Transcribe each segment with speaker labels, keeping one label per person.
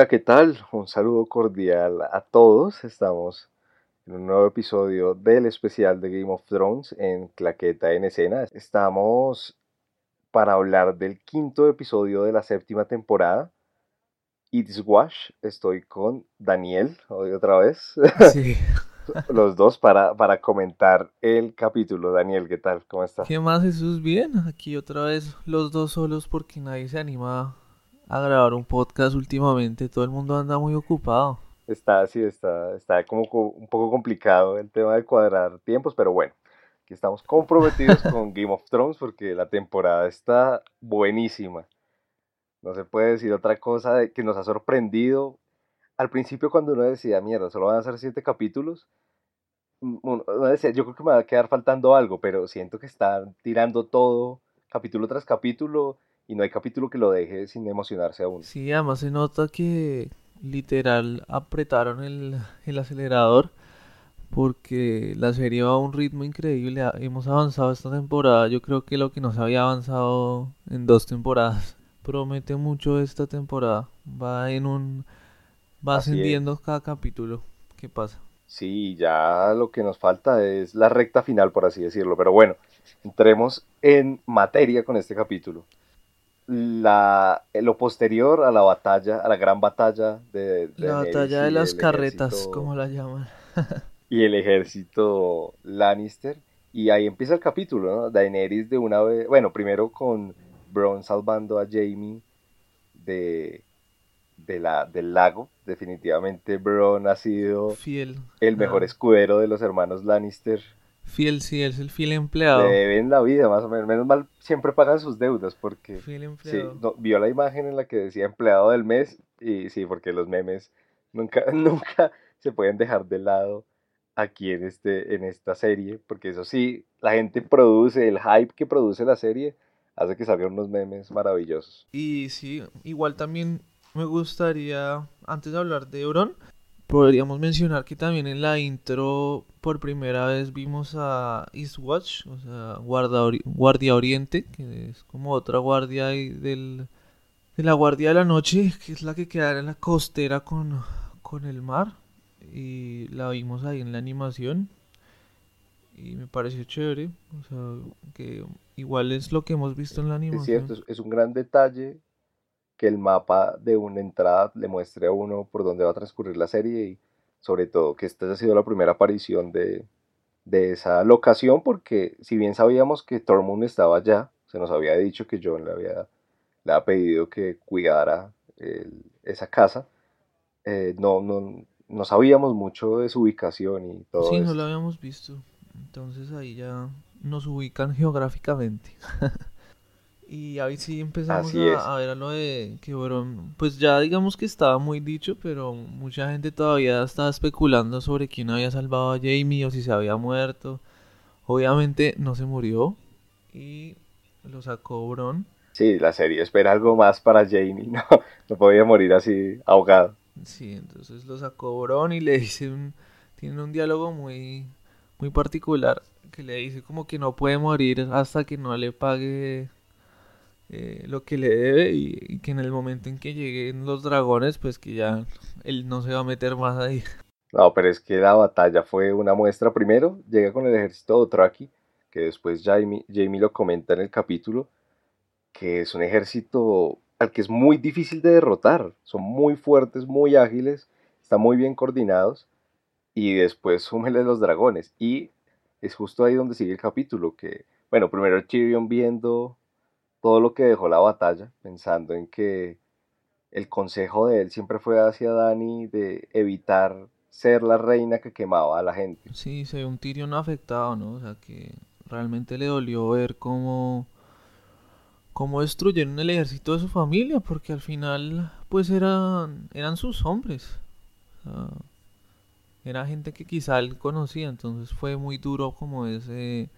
Speaker 1: Hola, ¿qué tal? Un saludo cordial a todos. Estamos en un nuevo episodio del especial de Game of Thrones en Claqueta en Escena. Estamos para hablar del quinto episodio de la séptima temporada. It's Wash. Estoy con Daniel, hoy otra vez.
Speaker 2: Sí.
Speaker 1: Los dos para, para comentar el capítulo. Daniel, ¿qué tal? ¿Cómo estás?
Speaker 2: ¿Qué más, Jesús? Bien, aquí otra vez los dos solos porque nadie se anima a grabar un podcast últimamente. Todo el mundo anda muy ocupado.
Speaker 1: Está así, está, está como co- un poco complicado el tema de cuadrar tiempos, pero bueno, aquí estamos comprometidos con Game of Thrones porque la temporada está buenísima. No se puede decir otra cosa de que nos ha sorprendido. Al principio cuando uno decía, mierda, solo van a ser siete capítulos, uno decía, yo creo que me va a quedar faltando algo, pero siento que están tirando todo capítulo tras capítulo y no hay capítulo que lo deje sin emocionarse aún.
Speaker 2: Sí, además se nota que literal apretaron el, el acelerador porque la serie va a un ritmo increíble. Hemos avanzado esta temporada, yo creo que lo que no se había avanzado en dos temporadas. Promete mucho esta temporada. Va en un... Va
Speaker 1: Así es.
Speaker 2: ascendiendo cada capítulo. ¿Qué pasa?
Speaker 1: Sí, ya lo que nos falta es la recta final, por así decirlo. Pero bueno, entremos en materia con este capítulo. La, lo posterior a la batalla, a la gran batalla de, de
Speaker 2: La
Speaker 1: Daenerys
Speaker 2: batalla de las carretas,
Speaker 1: ejército-
Speaker 2: como la llaman.
Speaker 1: y el ejército Lannister. Y ahí empieza el capítulo, ¿no? Daenerys de una vez, bueno, primero con Bronn salvando a Jaime de, de la, del lago. Definitivamente Bronn ha sido
Speaker 2: Fiel.
Speaker 1: el mejor
Speaker 2: Ah.
Speaker 1: escudero de los hermanos Lannister.
Speaker 2: Fiel, sí, es el fiel empleado.
Speaker 1: Le deben la vida, más o menos. Menos mal, siempre pagan sus deudas porque
Speaker 2: Fiel
Speaker 1: sí,
Speaker 2: empleado.
Speaker 1: no, vio la imagen en la que decía empleado del mes y sí, porque los memes nunca, nunca se pueden dejar de lado aquí en, este, en esta serie, porque eso sí, la gente produce, el hype que produce la serie hace que salgan unos memes maravillosos.
Speaker 2: Y sí, igual también me gustaría, antes de hablar de Euron, podríamos mencionar que también en la intro por primera vez vimos a Eastwatch, o sea, guarda ori- Guardia Oriente, que es como otra guardia del, de la Guardia de la Noche, que es la que queda en la costera con, con el mar. Y la vimos ahí en la animación. Y me pareció chévere. O sea, que igual es lo que hemos visto en la
Speaker 1: Es
Speaker 2: animación.
Speaker 1: cierto, es, es un gran detalle que el mapa de una entrada le muestre a uno por dónde va a transcurrir la serie y sobre todo que esta ha sido la primera aparición de, de esa locación porque si bien sabíamos que Tormund estaba allá, se nos había dicho que Jon le había, le había pedido que cuidara el- esa casa, eh, no, no, no sabíamos mucho de su ubicación y todo
Speaker 2: Sí, no lo habíamos visto. Entonces ahí ya nos ubican geográficamente. Y ahí sí empezamos a, a ver a lo de que Bron, pues ya digamos que estaba muy dicho, pero mucha gente todavía estaba especulando sobre quién había salvado a Jamie o si se había muerto. Obviamente no se murió y lo sacó Bron.
Speaker 1: Sí, la serie espera algo más para Jaime, no, no podía morir así ahogado.
Speaker 2: Sí, entonces lo sacó Bron y le dice un, tiene un diálogo muy, muy particular que le dice como que no puede morir hasta que no le pague eh, lo que le debe y, y que en el momento en que lleguen los dragones, pues que ya él no se va a meter más ahí.
Speaker 1: No, pero es que la batalla fue una muestra. Primero, llega con el ejército Dothraki, que después Jaime, Jaime lo comenta en el capítulo, que es un ejército al que es muy difícil de derrotar. Son muy fuertes, muy ágiles, están muy bien coordinados. Y después súmele los dragones. Y es justo ahí donde sigue el capítulo, que, bueno, primero Tyrion viendo todo lo que dejó la batalla, pensando en que el consejo de él siempre fue hacia Dani de evitar ser la reina que quemaba a la gente.
Speaker 2: Sí, se ve un Tyrion afectado, ¿no? O sea que realmente le dolió ver cómo, cómo destruyeron el ejército de su familia, porque al final, pues eran, eran sus hombres. O sea, era gente que quizá él conocía, entonces fue muy duro como ese,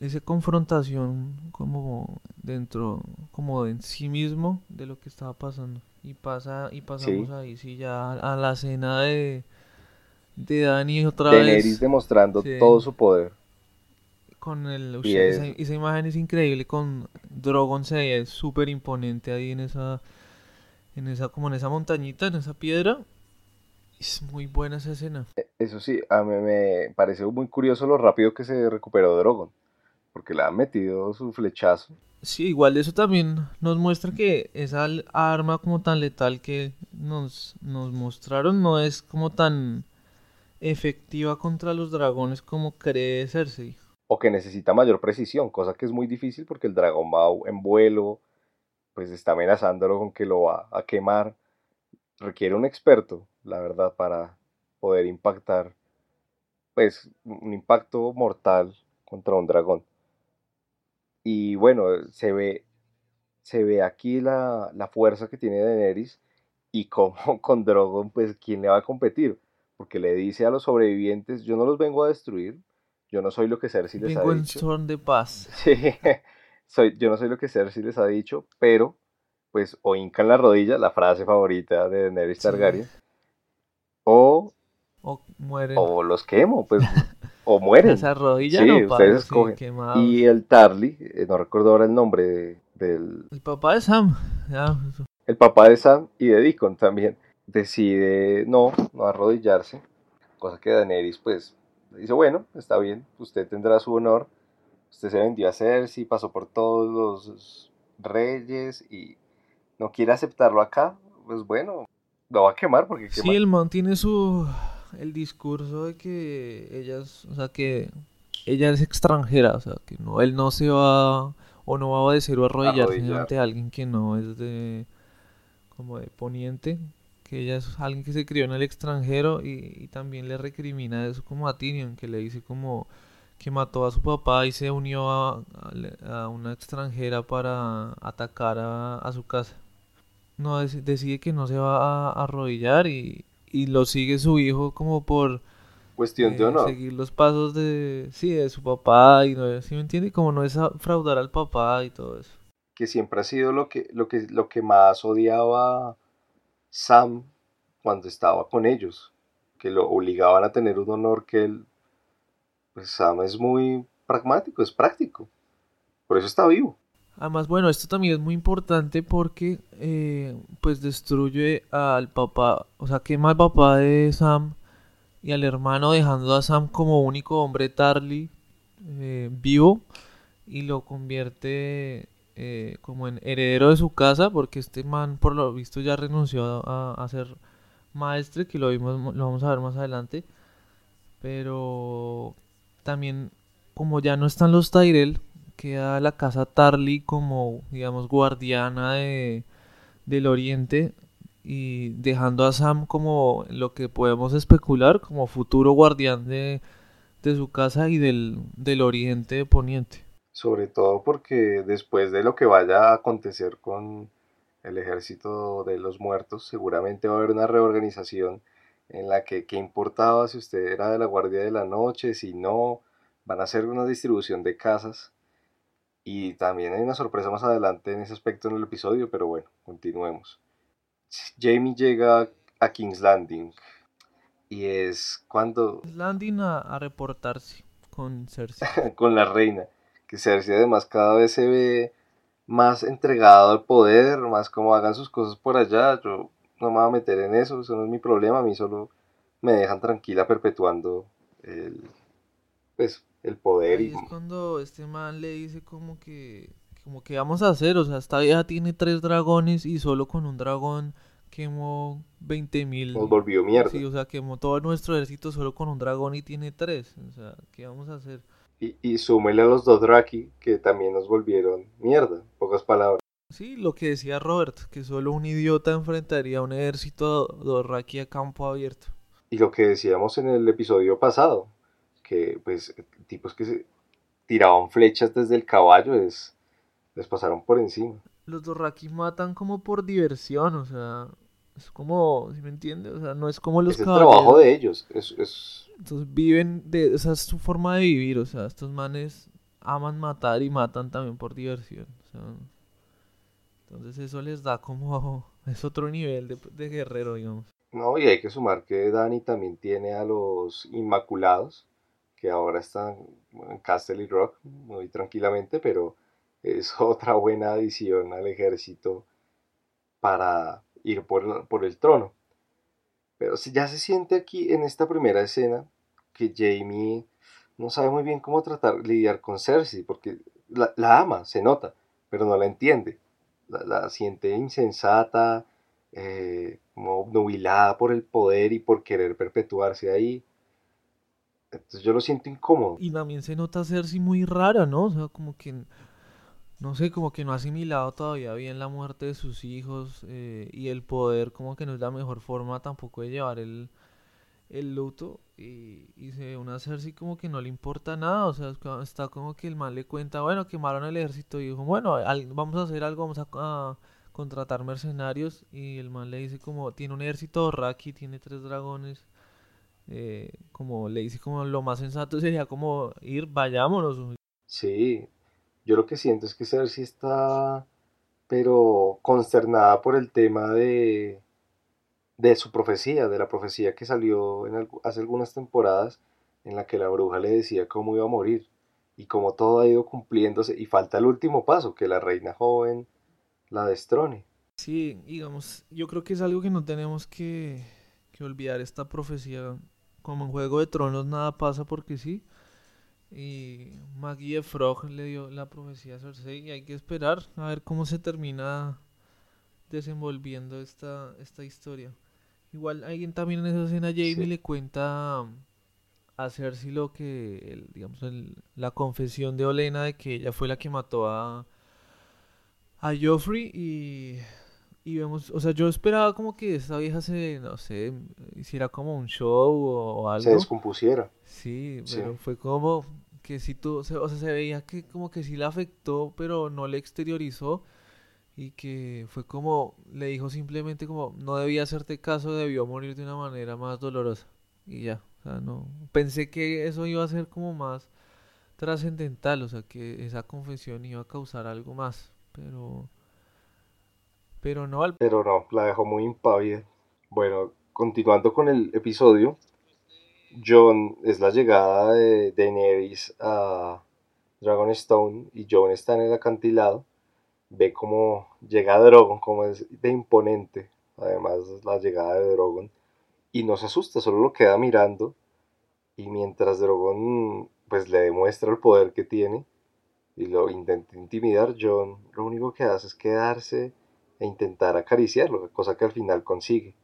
Speaker 2: esa confrontación como dentro, como en sí mismo de lo que estaba pasando. Y pasa, y pasamos
Speaker 1: Sí.
Speaker 2: ahí sí ya a la escena de, de Dani otra
Speaker 1: Daenerys
Speaker 2: vez
Speaker 1: demostrando
Speaker 2: Sí.
Speaker 1: todo su poder.
Speaker 2: con el ush,
Speaker 1: Y
Speaker 2: esa,
Speaker 1: es-
Speaker 2: esa imagen es increíble con Drogon se ve súper imponente ahí en esa en esa, como en esa montañita, en esa piedra. Es muy buena esa escena.
Speaker 1: E, eso sí, a mí me pareció muy curioso lo rápido que se recuperó Drogon, porque le ha metido su flechazo.
Speaker 2: Sí, igual eso también nos muestra que esa arma como tan letal que nos, nos mostraron no es como tan efectiva contra los dragones como cree Cersei.
Speaker 1: O que necesita mayor precisión, cosa que es muy difícil porque el dragón va en vuelo, pues está amenazándolo con que lo va a quemar. Requiere un experto, la verdad, para poder impactar, pues un impacto mortal contra un dragón. Y bueno, se ve, se ve aquí la, la fuerza que tiene Daenerys y como con Drogon, pues, ¿quién le va a competir? Porque le dice a los sobrevivientes, yo no los vengo a destruir, yo no soy lo que Cersei les ha dicho.
Speaker 2: en son de paz.
Speaker 1: Sí, soy, yo no soy lo que Cersei les ha dicho, pero, pues, o hincan la rodilla, la frase favorita de Daenerys Targaryen, o...
Speaker 2: O mueren.
Speaker 1: O los quemo, pues... o mueren.
Speaker 2: Esa rodilla sí, ustedes escogen.
Speaker 1: y el Tarly, eh, no recuerdo ahora el nombre del...
Speaker 2: El papá de Sam.
Speaker 1: El papá de Sam y de Deacon también decide no, no arrodillarse, cosa que Daenerys pues dice, bueno, está bien, usted tendrá su honor, usted se vendió a Cersei, pasó por todos los reyes y no quiere aceptarlo acá, pues bueno, lo va a quemar porque...
Speaker 2: Sí, el man tiene su el discurso de que ella es, o sea, que ella es extranjera, o sea, que no, él no se va o no va a obedecer o arrodillarse ante alguien que no es de como de poniente, que ella es alguien que se crió en el extranjero y, también le recrimina eso como a Tyrion, que le dice como que mató a su papá y se unió a, a, una extranjera para atacar a, a su casa. No, decide que no se va a arrodillar y, y lo sigue su hijo como por
Speaker 1: cuestión de eh, honor.
Speaker 2: Seguir los pasos de sí, de su papá y no, ¿sí me entiende? Como no es fraudar al papá y todo eso.
Speaker 1: Que siempre ha sido lo que lo que lo que más odiaba Sam cuando estaba con ellos, que lo obligaban a tener un honor que él pues Sam es muy pragmático, es práctico. Por eso está vivo.
Speaker 2: Además, bueno, esto también es muy importante porque eh, pues destruye al papá, o sea, quema al papá de Sam y al hermano dejando a Sam como único hombre Tarly eh, vivo y lo convierte eh, como en heredero de su casa porque este man por lo visto ya renunció a, a ser maestre que lo vimos lo vamos a ver más adelante. Pero también como ya no están los Tyrell queda la casa Tarly como, digamos, guardiana de, del oriente y dejando a Sam como lo que podemos especular como futuro guardián de, de su casa y del, del oriente poniente.
Speaker 1: Sobre todo porque después de lo que vaya a acontecer con el ejército de los muertos, seguramente va a haber una reorganización en la que qué importaba si usted era de la guardia de la noche, si no, van a hacer una distribución de casas y también hay una sorpresa más adelante en ese aspecto en el episodio, pero bueno, continuemos. Jamie llega a King's Landing y es cuando...
Speaker 2: Landing a, reportarse con Cersei.
Speaker 1: con la reina, que Cersei además cada vez se ve más entregado al poder, más como hagan sus cosas por allá, yo no me voy a meter en eso, eso no es mi problema, a mí solo me dejan tranquila perpetuando el, pues, el poder.
Speaker 2: y... es cuando este man le dice como que, como que vamos a hacer, o sea, esta vieja tiene tres dragones y solo con un dragón quemó 20 mil.
Speaker 1: Nos volvió mierda.
Speaker 2: Sí, o sea, quemó todo nuestro ejército solo con un dragón y tiene tres. O sea, ¿qué vamos a hacer?
Speaker 1: Y, y súmele a los dos Draki que también nos volvieron mierda, pocas palabras.
Speaker 2: Sí, lo que decía Robert, que solo un idiota enfrentaría a un ejército Dothraki a campo abierto.
Speaker 1: Y lo que decíamos en el episodio pasado, que pues tipos que se tiraban flechas desde el caballo es, les pasaron por encima.
Speaker 2: Los Dorraki matan como por diversión, o sea, es como, si me entiendes? O sea, no es como los
Speaker 1: es el trabajo de ellos, es, es...
Speaker 2: Entonces viven, de, esa es su forma de vivir, o sea, estos manes aman matar y matan también por diversión, o sea, entonces eso les da como, es otro nivel de, de guerrero, digamos.
Speaker 1: No, y hay que sumar que Dani también tiene a los Inmaculados, que ahora están en Castle Rock muy tranquilamente, pero es otra buena adición al ejército para ir por, por el trono. Pero ya se siente aquí en esta primera escena que Jamie no sabe muy bien cómo tratar, lidiar con Cersei, porque la, ama, se nota, pero no la entiende. La, siente insensata, eh, como obnubilada por el poder y por querer perpetuarse ahí. Entonces yo lo siento incómodo.
Speaker 2: Y también se nota Cersei muy rara, ¿no? O sea, como que, no sé, como que no ha asimilado todavía bien la muerte de sus hijos eh, y el poder como que no es la mejor forma tampoco de llevar el, el luto y, y se ve una Cersei como que no le importa nada, o sea, está como que el mal le cuenta, bueno, quemaron el ejército y dijo, bueno, vamos a hacer algo, vamos a, contratar mercenarios y el mal le dice como, tiene un ejército Raki, tiene tres dragones, eh, como le dice como lo más sensato sería como ir, vayámonos.
Speaker 1: Sí, yo lo que siento es que Cersei está, pero consternada por el tema de de su profecía, de la profecía que salió en, hace algunas temporadas en la que la bruja le decía cómo iba a morir y cómo todo ha ido cumpliéndose y falta el último paso, que la reina joven la destrone.
Speaker 2: Sí, digamos, yo creo que es algo que no tenemos que, que olvidar esta profecía. Como en Juego de Tronos nada pasa porque sí. Y Maggie Frog le dio la profecía a Cersei y hay que esperar a ver cómo se termina desenvolviendo esta, esta historia. Igual alguien también en esa escena Jamie le cuenta a Cersei lo que, digamos, la confesión de Olena de que ella fue la que mató a, a Joffrey y, y vemos, o sea, yo esperaba como que esta vieja se, no sé, hiciera como un show o, algo.
Speaker 1: Se descompusiera.
Speaker 2: Sí, pero fue como que si tú, o sea, se veía que como que sí la afectó, pero no le exteriorizó y que fue como, le dijo simplemente como, no debía hacerte caso, debió morir de una manera más dolorosa. Y ya, o sea, no, pensé que eso iba a ser como más trascendental, o sea, que esa confesión iba a causar algo más, pero... Pero no,
Speaker 1: pero no, la dejó muy impávida. Bueno, continuando con el episodio, John es la llegada de Daenerys a Dragonstone y John está en el acantilado ve cómo llega Drogon, como es de imponente, además la llegada de Drogon, y no se asusta, solo lo queda mirando, y mientras Drogon pues le demuestra el poder que tiene, y lo intenta intimidar, John lo único que hace es quedarse e intentar acariciarlo, cosa que al final consigue.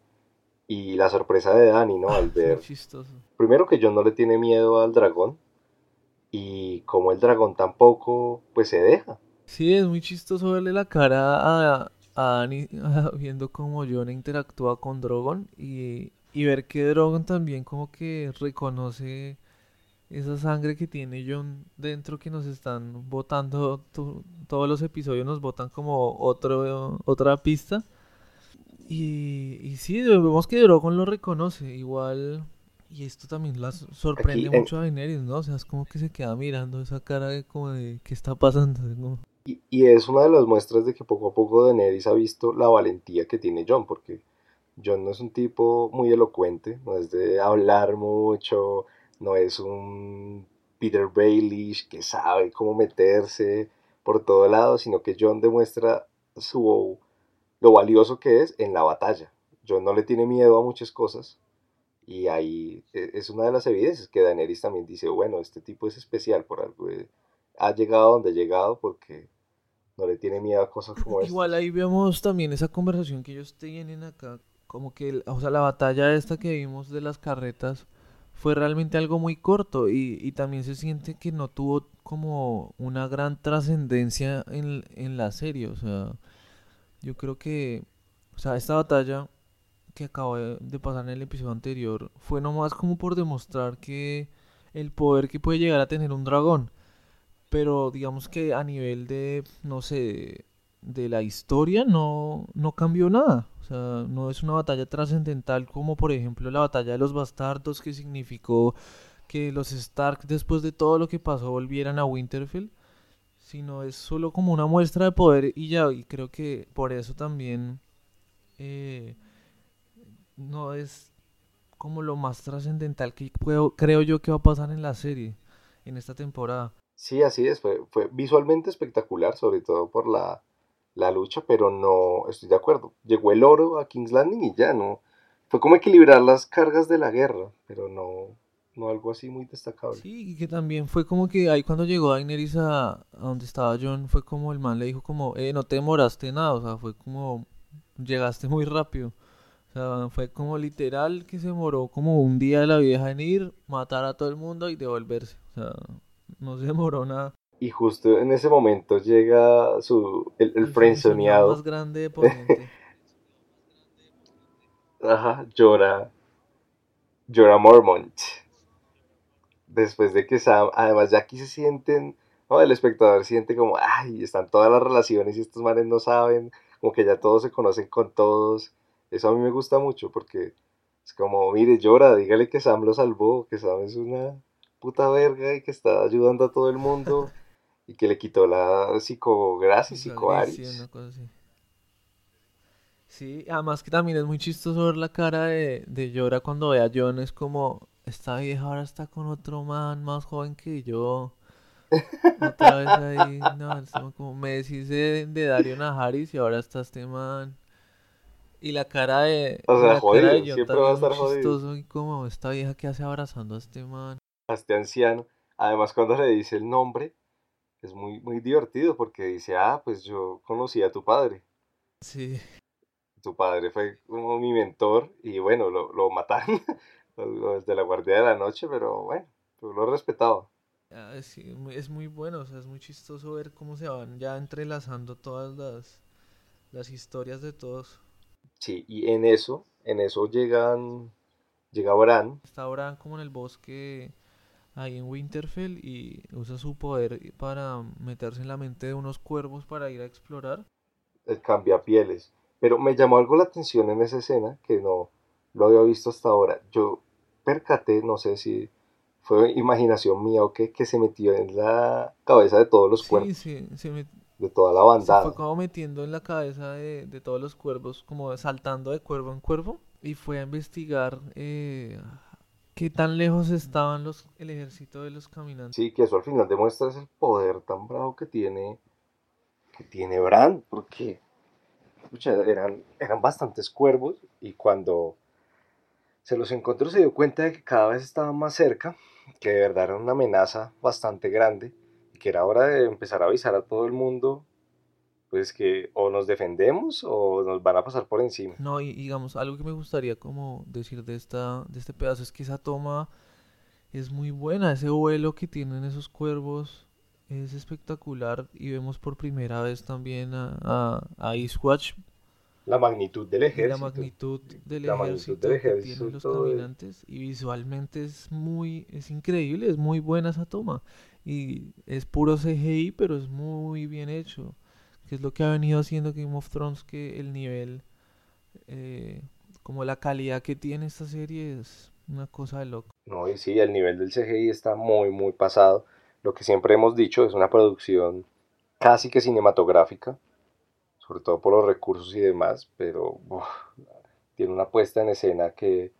Speaker 1: Y la sorpresa de Dani, ¿no? Al ver... Primero que John no le tiene miedo al dragón, y como el dragón tampoco, pues se deja.
Speaker 2: Sí, es muy chistoso verle la cara a, a Dani viendo cómo John interactúa con Drogon y, y ver que Drogon también como que reconoce esa sangre que tiene John dentro que nos están botando, todos los episodios nos botan como otro, otra pista. Y, y sí, vemos que Drogon lo reconoce, igual y esto también la sorprende mucho a Daenerys, ¿no? O sea, es como que se queda mirando esa cara de como de qué está pasando.
Speaker 1: Y, es una de las muestras de que poco a poco Daenerys ha visto la valentía que tiene John, porque John no es un tipo muy elocuente, no es de hablar mucho, no es un Peter Baelish que sabe cómo meterse por todo lado, sino que John demuestra su, lo valioso que es en la batalla. John no le tiene miedo a muchas cosas y ahí e, es una de las evidencias que Daenerys también dice, bueno, este tipo es especial por algo, eh, ha llegado donde ha llegado porque no le tiene miedo a cosas como
Speaker 2: esta. Igual ahí vemos también esa conversación que ellos tienen acá, como que, o sea, la batalla esta que vimos de las carretas fue realmente algo muy corto y, y también se siente que no tuvo como una gran trascendencia en, en la serie, o sea, yo creo que, o sea, esta batalla que acabo de pasar en el episodio anterior fue nomás como por demostrar que el poder que puede llegar a tener un dragón. Pero digamos que a nivel de, no sé, de la historia no, no cambió nada. O sea, no es una batalla trascendental como por ejemplo la batalla de los bastardos que significó que los Stark después de todo lo que pasó volvieran a Winterfell, sino es solo como una muestra de poder y ya, y creo que por eso también eh, no es como lo más trascendental que creo yo que va a pasar en la serie, en esta temporada.
Speaker 1: Sí, así es, fue, fue visualmente espectacular, sobre todo por la, la lucha, pero no estoy de acuerdo. Llegó el oro a King's Landing y ya no. Fue como equilibrar las cargas de la guerra, pero no, no algo así muy destacable.
Speaker 2: Sí, y que también fue como que ahí cuando llegó Daenerys a, a donde estaba John, fue como el man le dijo como, eh, no te demoraste nada, o sea, fue como, llegaste muy rápido. O sea, fue como literal que se demoró como un día de la vieja en ir, matar a todo el mundo y devolverse. O sea, no se demoró nada.
Speaker 1: Y justo en ese momento llega su, el, el, frenzoneado.
Speaker 2: más grande de.
Speaker 1: Ajá, llora. Llora Mormont. Después de que Sam, además ya aquí se sienten, ¿no? el espectador siente como, ay, están todas las relaciones y estos manes no saben, como que ya todos se conocen con todos. Eso a mí me gusta mucho porque es como, mire, llora, dígale que Sam lo salvó, que Sam es una puta verga y que está ayudando a todo el mundo y que le quitó la psicogracia, psicoaris.
Speaker 2: Sí, además que también es muy chistoso ver la cara de, de Llora cuando ve a John, es como, esta vieja ahora está con otro man más joven que yo. Otra vez ahí, no, es como me decís de, de Dario Najaris y ahora está este man. Y la cara de.
Speaker 1: O sea,
Speaker 2: la
Speaker 1: jodido,
Speaker 2: cara de John
Speaker 1: siempre va a estar jodido.
Speaker 2: chistoso y como esta vieja que hace abrazando a este man.
Speaker 1: A este anciano. Además, cuando le dice el nombre, es muy, muy divertido porque dice, ah, pues yo conocí a tu padre.
Speaker 2: Sí.
Speaker 1: Tu padre fue como mi mentor y bueno, lo, lo mataron los de la Guardia de la Noche, pero bueno, lo respetaba.
Speaker 2: Ah, sí, es muy- es muy bueno, o sea, es muy chistoso ver cómo se van ya entrelazando todas las, las historias de todos.
Speaker 1: Sí, y en eso, en eso llegan, llega Bran,
Speaker 2: Está Bran como en el bosque ahí en Winterfell y usa su poder para meterse en la mente de unos cuervos para ir a explorar.
Speaker 1: el cambiapieles. Pero me llamó algo la atención en esa escena que no lo había visto hasta ahora. Yo percaté, no sé si fue imaginación mía o qué, que se metió en la cabeza de todos los
Speaker 2: Sí,
Speaker 1: cuerpos,
Speaker 2: se, se, met-
Speaker 1: de toda la
Speaker 2: se fue
Speaker 1: bandada.
Speaker 2: como metiendo en la cabeza de, de todos los cuervos, como saltando de cuervo en cuervo y fue a investigar eh, qué tan lejos estaban los, el ejército de los caminantes.
Speaker 1: Sí, que eso al final demuestra es el poder tan bravo que tiene, que tiene Bran, porque pucha, eran, eran bastantes cuervos y cuando se los encontró se dio cuenta de que cada vez estaban más cerca, que de verdad era una amenaza bastante grande y que era hora de empezar a avisar a todo el mundo, pues que o nos defendemos o nos van a pasar por encima.
Speaker 2: No, y digamos, algo que me gustaría como decir de esta, de este pedazo es que esa toma es muy buena, ese vuelo que tienen esos cuervos es espectacular y vemos por primera vez también a, a, a Eastwatch
Speaker 1: La magnitud del
Speaker 2: y la
Speaker 1: ejército.
Speaker 2: magnitud del
Speaker 1: la magnitud
Speaker 2: ejército
Speaker 1: del
Speaker 2: que
Speaker 1: ejército
Speaker 2: tienen los
Speaker 1: es-
Speaker 2: caminantes y visualmente es muy, es increíble, es muy buena esa toma y es puro CGI pero es muy bien hecho, que es lo que ha venido haciendo Game of Thrones que el nivel, eh, como la calidad que tiene esta serie es una cosa de loco.
Speaker 1: No, y sí, el nivel del CGI está muy, muy pasado. Lo que siempre hemos dicho es una producción casi que cinematográfica, sobre todo por los recursos y demás, pero uf, tiene una puesta en escena que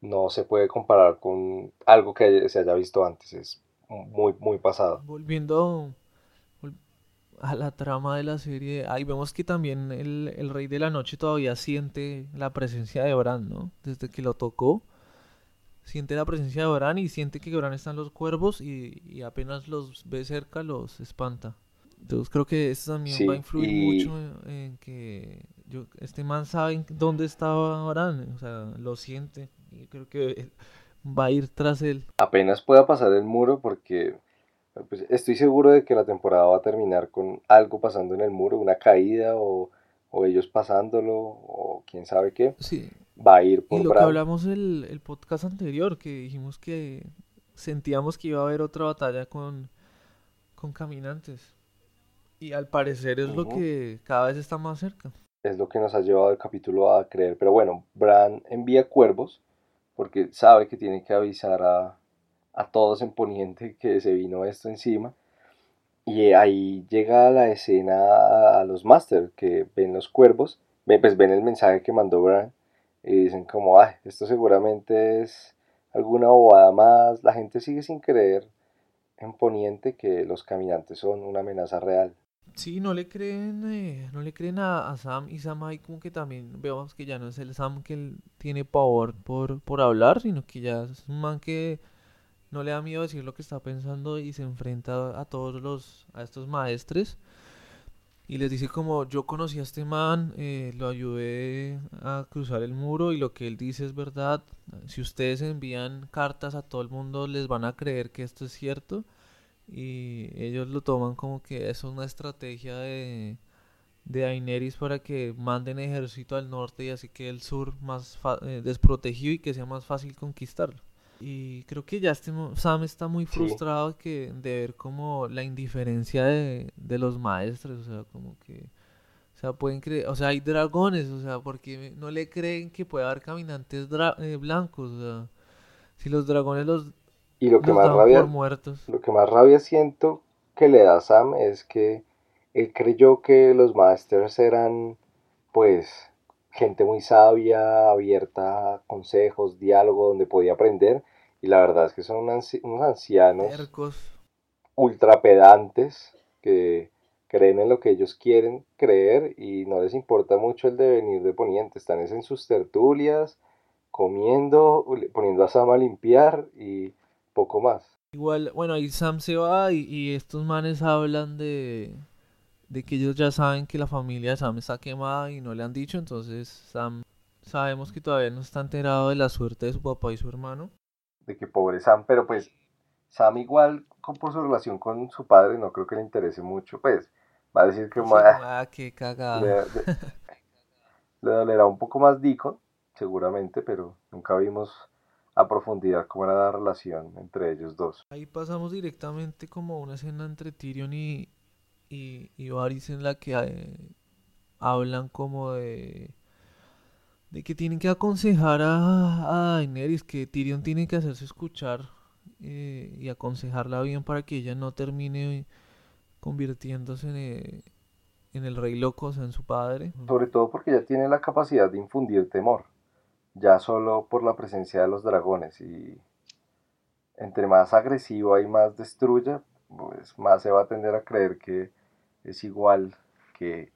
Speaker 1: no se puede comparar con algo que se haya visto antes. Es muy, muy pasado.
Speaker 2: Volviendo vol- a la trama de la serie, ahí vemos que también el, el Rey de la Noche todavía siente la presencia de Bran, ¿no? Desde que lo tocó, siente la presencia de Bran y siente que Bran están los cuervos y, y apenas los ve cerca los espanta. Entonces creo que eso también va a
Speaker 1: Sí,
Speaker 2: influir
Speaker 1: y
Speaker 2: mucho en, en que yo, este man sabe dónde estaba Bran, o sea, lo siente y creo que va a ir tras él.
Speaker 1: apenas pueda pasar el muro porque pues, estoy seguro de que la temporada va a terminar con algo pasando en el muro, una caída o, o ellos pasándolo o quién sabe qué.
Speaker 2: Sí,
Speaker 1: Va a ir
Speaker 2: Y
Speaker 1: por
Speaker 2: lo que hablamos el, el podcast anterior, que dijimos que sentíamos que iba a haber otra batalla con, con caminantes. Y al parecer es lo
Speaker 1: Ujú.
Speaker 2: que cada vez está más cerca.
Speaker 1: Es lo que nos ha llevado el capítulo a creer. Pero bueno, Bran envía cuervos porque sabe que tiene que avisar a, a todos en Poniente que se vino esto encima. Y ahí llega la escena a, los Master que ven los cuervos, pues ven el mensaje que mandó Bran y dicen como, ay, esto seguramente es alguna bobada más. La gente sigue sin creer en Poniente que los caminantes son una amenaza real.
Speaker 2: Sí, no le creen, eh, no le creen a, Sam y Sam ahí como que también vemos que ya no es el Sam que tiene pavor por, por hablar, sino que ya es un man que no le da miedo decir lo que está pensando y se enfrenta a todos los, a estos maestres y les dice como yo conocí a este man, eh, lo ayudé a cruzar el muro y lo que él dice es verdad. Si ustedes envían cartas a todo el mundo les van a creer que esto es cierto y ellos lo toman como que es una estrategia de, de para que manden ejército al norte y así que el sur más eh, desprotegido y que sea más fácil conquistarlo. Y creo que ya este, Sam está muy frustrado que, de ver como la indiferencia de, los maestros, o sea, como que... O sea, pueden creer, o sea, hay dragones, o sea, porque no le creen que pueda haber caminantes eh, blancos, o sea, si los dragones los,
Speaker 1: y lo que más rabia,
Speaker 2: muertos.
Speaker 1: Lo que más rabia siento que le da Sam es que él creyó que los masters eran, pues, gente muy sabia, abierta a consejos, diálogo, donde podía aprender. Y la verdad es que son unos ancianos ultra pedantes que creen en lo que ellos quieren creer y no les importa mucho el devenir de Poniente. Están en sus tertulias, comiendo, poniendo a Sam a limpiar y poco más.
Speaker 2: Igual, bueno, ahí Sam se va y estos manes hablan de, de que ellos ya saben que la familia de Sam está quemada y no le han dicho, entonces Sam sabemos que todavía no está enterado de la suerte de su papá y su hermano.
Speaker 1: De que pobre Sam, pero pues Sam igual con, por su relación con su padre no creo que le interese mucho, pues va a decir que
Speaker 2: ah, qué cagada.
Speaker 1: Le, dolerá un poco más Dico, seguramente, pero nunca vimos a profundidad cómo era la relación entre ellos dos.
Speaker 2: Ahí pasamos directamente como una escena entre Tyrion y, y, y Varys en la que eh, hablan como de de que tienen que aconsejar a, a Daenerys, que Tyrion tiene que hacerse escuchar eh, y aconsejarla bien para que ella no termine convirtiéndose en, eh, en, el rey loco, o sea, en su padre.
Speaker 1: Sobre todo porque ella tiene la capacidad de infundir temor, ya solo por la presencia de los dragones y entre más agresiva y más destruya, pues más se va a tender a creer que es igual que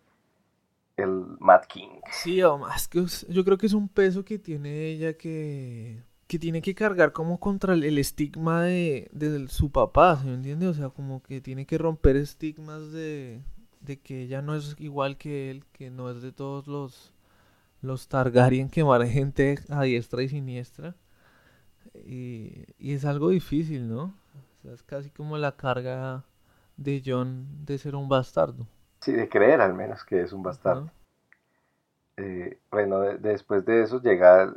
Speaker 1: el Mad King.
Speaker 2: Sí, o más que yo creo que es un peso que tiene ella que que tiene que cargar como contra el, estigma de, de, su papá, ¿se me entiende? O sea, como que tiene que romper estigmas de, de que ella no es igual que él, que no es de todos los los Targaryen que matan gente a diestra y siniestra. Y, y es algo difícil, ¿no? O sea, es casi como la carga de John de ser un bastardo.
Speaker 1: Sí, de creer al menos que es un bastardo. Eh, bueno, después de eso llega,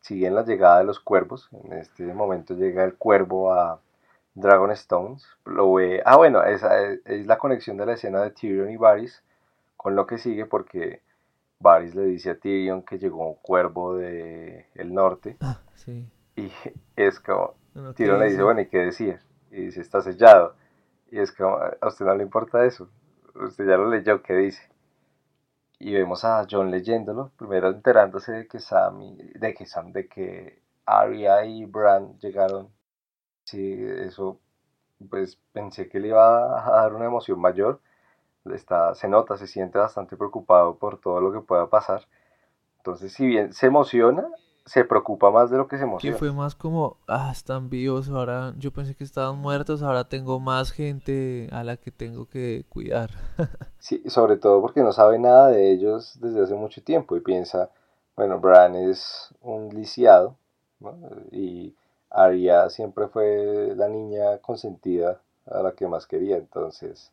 Speaker 1: sigue la llegada de los cuervos. En este momento llega el cuervo a Dragonstones. Lo ve. Ah, bueno, esa es, la conexión de la escena de Tyrion y Varys con lo que sigue, porque Varys le dice a Tyrion que llegó un cuervo del el norte.
Speaker 2: Ah, sí.
Speaker 1: Y es como. Tyrion le dice, bueno, ¿y qué decía? Y dice, está sellado. Y es como, a usted no le importa eso. Usted ya lo leyó, ¿qué dice? Y vemos a John leyéndolo, primero enterándose de que Sam, de que Sam, de que Arya y Bran llegaron. Sí, eso, pues pensé que le iba a dar una emoción mayor. Está, se nota, se siente bastante preocupado por todo lo que pueda pasar. Entonces, si bien se emociona, se preocupa más de lo que se emociona.
Speaker 2: Que fue más como, ah, están vivos, ahora yo pensé que estaban muertos, ahora tengo más gente a la que tengo que cuidar.
Speaker 1: sí, sobre todo porque no sabe nada de ellos desde hace mucho tiempo y piensa, bueno, Bran es un lisiado, ¿no? Y Arya siempre fue la niña consentida a la que más quería, entonces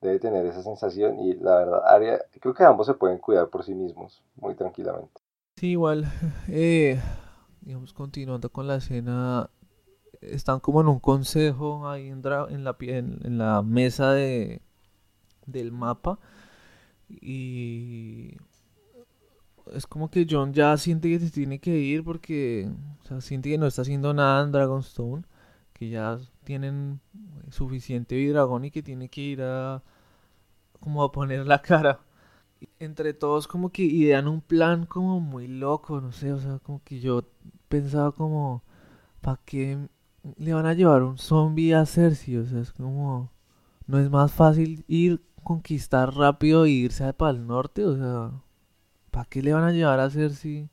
Speaker 1: debe tener esa sensación y la verdad, Arya, creo que ambos se pueden cuidar por sí mismos muy tranquilamente.
Speaker 2: Sí, igual, eh, digamos, continuando con la escena, están como en un consejo ahí en, en, la, en, la mesa de, del mapa y es como que John ya siente que se tiene que ir porque siente que no está haciendo nada en Dragonstone, que ya tienen suficiente dragón y que tiene que ir a como a poner la cara entre todos como que idean un plan como muy loco, no sé, o sea, como que yo pensaba como, ¿para qué le van a llevar un zombie a Cersei? O sea, es como, no es más fácil ir conquistar rápido e irse para el norte, o sea, ¿para qué le van a llevar a hacer si...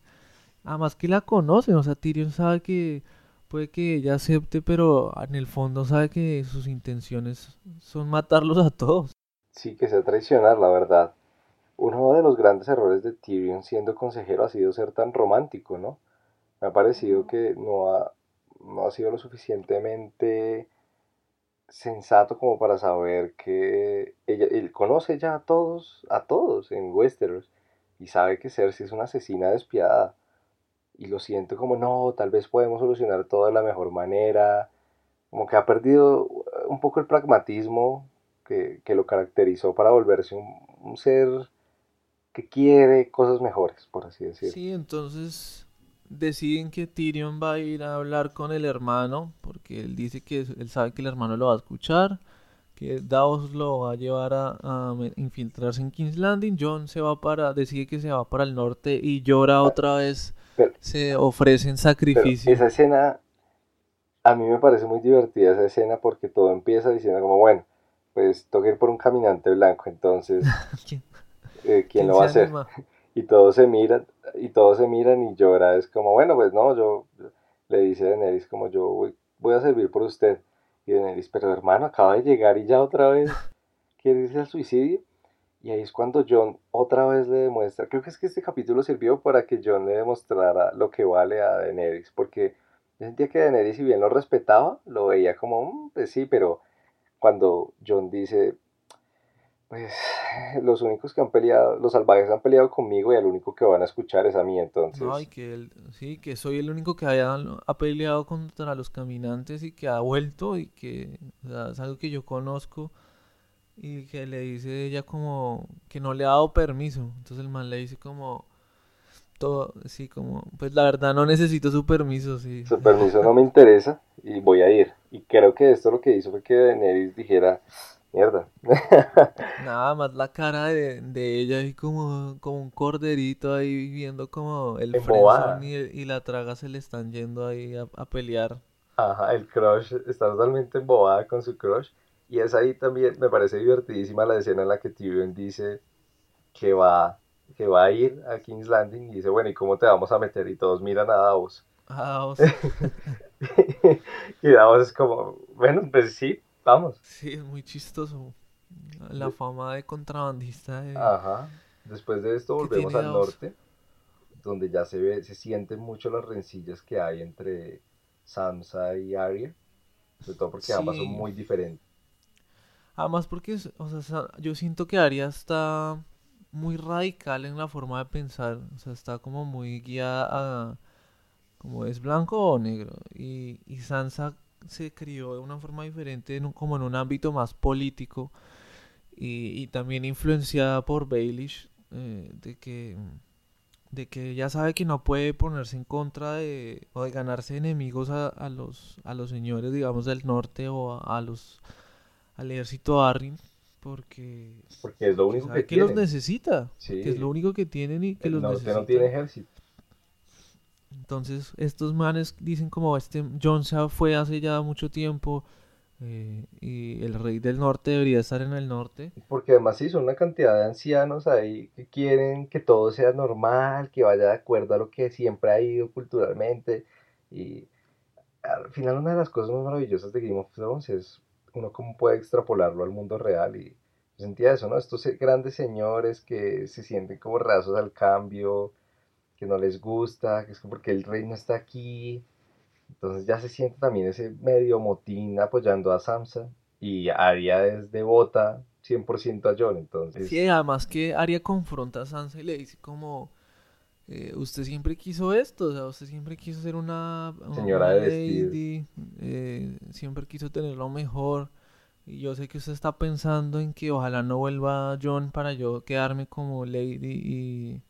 Speaker 2: Además que la conocen, o sea, Tyrion sabe que puede que ella acepte, pero en el fondo sabe que sus intenciones son matarlos a todos.
Speaker 1: Sí, que sea traicionar, la verdad. Uno de los grandes errores de Tyrion siendo consejero ha sido ser tan romántico, ¿no? Me ha parecido que no ha, no ha sido lo suficientemente sensato como para saber que ella, él conoce ya a todos, a todos en Westeros y sabe que Cersei es una asesina despiadada. Y lo siento como no, tal vez podemos solucionar todo de la mejor manera, como que ha perdido un poco el pragmatismo que, lo caracterizó para volverse un, ser que quiere cosas mejores, por así decirlo.
Speaker 2: Sí, entonces deciden que Tyrion va a ir a hablar con el hermano, porque él dice que él sabe que el hermano lo va a escuchar, que Davos lo va a llevar a, infiltrarse en King's Landing, John se va para, decide que se va para el norte y llora otra vez se ofrecen sacrificios.
Speaker 1: Esa escena, a mí me parece muy divertida esa escena porque todo empieza diciendo como, bueno, pues toca ir por un caminante blanco, entonces, ¿quién, eh, lo va a hacer? Y todos se miran, y todos se miran y llora, es como, bueno, pues no, yo, le dice Daenerys como, yo voy, voy a servir por usted. Y Daenerys, pero hermano, acaba de llegar y ya otra vez quiere irse al suicidio. Y ahí es cuando John otra vez le demuestra, creo que es que este capítulo sirvió para que John le demostrara lo que vale a Daenerys, porque yo sentía que Daenerys si bien lo respetaba, lo veía como, mm, pues sí, pero cuando John dice, pues los únicos que han peleado, los salvajes han peleado conmigo y el único que van a escuchar es a mí entonces.
Speaker 2: No, y que él, sí, que soy el único que haya, ha peleado contra los caminantes y que ha vuelto y que es algo que yo conozco y que le dice ella como que no le ha dado permiso. Entonces el man le dice como todo, sí, como, pues la verdad no necesito su permiso, sí.
Speaker 1: Su permiso no me interesa y voy a ir. Y creo que esto lo que hizo fue que Daenerys dijera, mierda.
Speaker 2: Nada más la cara de, ella ahí como, como un corderito ahí viendo como el fresón y, y, la traga se le están yendo ahí a, a pelear.
Speaker 1: Ajá, el crush está totalmente embobada con su crush. Y es ahí también, me parece divertidísima la escena en la que Tyrion dice que va, que va a ir a King's Landing y dice, bueno, ¿y cómo te vamos a meter? Y todos miran a Davos.
Speaker 2: A Davos.
Speaker 1: y Davos es como, bueno, pues sí, vamos.
Speaker 2: Sí, es muy chistoso. La fama de contrabandista.
Speaker 1: Ajá. Después de esto volvemos al norte, donde ya se ve, se sienten mucho las rencillas que hay entre Sansa y Arya, sobre todo porque ambas son muy diferentes.
Speaker 2: Además porque, o sea, yo siento que Arya está muy radical en la forma de pensar. O sea, está como muy guiada a... Como es blanco o negro. Y, y Sansa se crió de una forma diferente, como en un ámbito más político. Y, y también influenciada por Baelish. Eh, de que de que ella sabe que no puede ponerse en contra de o de ganarse enemigos a, a los a los señores digamos del norte o a los al ejército Arryn porque,
Speaker 1: porque es lo único que,
Speaker 2: que los necesita, que es lo único que tienen y que los necesita.
Speaker 1: no tiene ejército.
Speaker 2: Entonces estos manes dicen como este John se fue hace ya mucho tiempo eh, y el rey del norte debería estar en el norte.
Speaker 1: Porque además sí, son una cantidad de ancianos ahí que quieren que todo sea normal, que vaya de acuerdo a lo que siempre ha ido culturalmente. Y al final una de las cosas más maravillosas de Game of Thrones es uno cómo puede extrapolarlo al mundo real y sentía eso, ¿no? Estos grandes señores que se sienten como rasos al cambio, que no les gusta, que es porque el rey no está aquí. Entonces ya se siente también ese medio motín apoyando a Samsa y Arya es devota 100% a John, entonces...
Speaker 2: Sí, además que Arya confronta a Sansa y le dice como eh, usted siempre quiso esto, o sea, usted siempre quiso ser una,
Speaker 1: señora de lady,
Speaker 2: eh, siempre quiso tener lo mejor. Y yo sé que usted está pensando en que ojalá no vuelva John para yo quedarme como lady y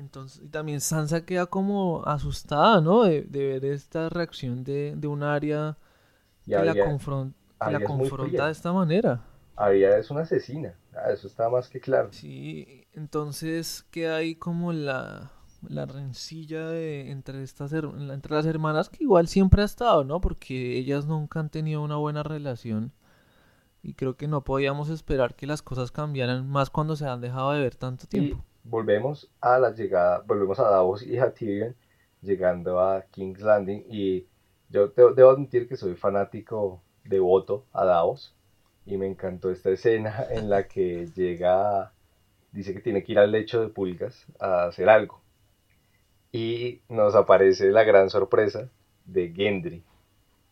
Speaker 2: entonces y también Sansa queda como asustada, ¿no? De, ver esta reacción de, de un área que, la, la confronta de esta manera.
Speaker 1: Arya es una asesina, ah, eso está más que claro.
Speaker 2: Sí, entonces queda ahí como la, la rencilla entre, estas, entre las hermanas que igual siempre ha estado, ¿no? Porque ellas nunca han tenido una buena relación. Y creo que no podíamos esperar que las cosas cambiaran más cuando se han dejado de ver tanto tiempo.
Speaker 1: Volvemos a la llegada, volvemos a Davos y a Tyrion llegando a King's Landing y yo debo admitir que soy fanático devoto a Davos y me encantó esta escena en la que llega, dice que tiene que ir al lecho de pulgas a hacer algo y nos aparece la gran sorpresa de Gendry.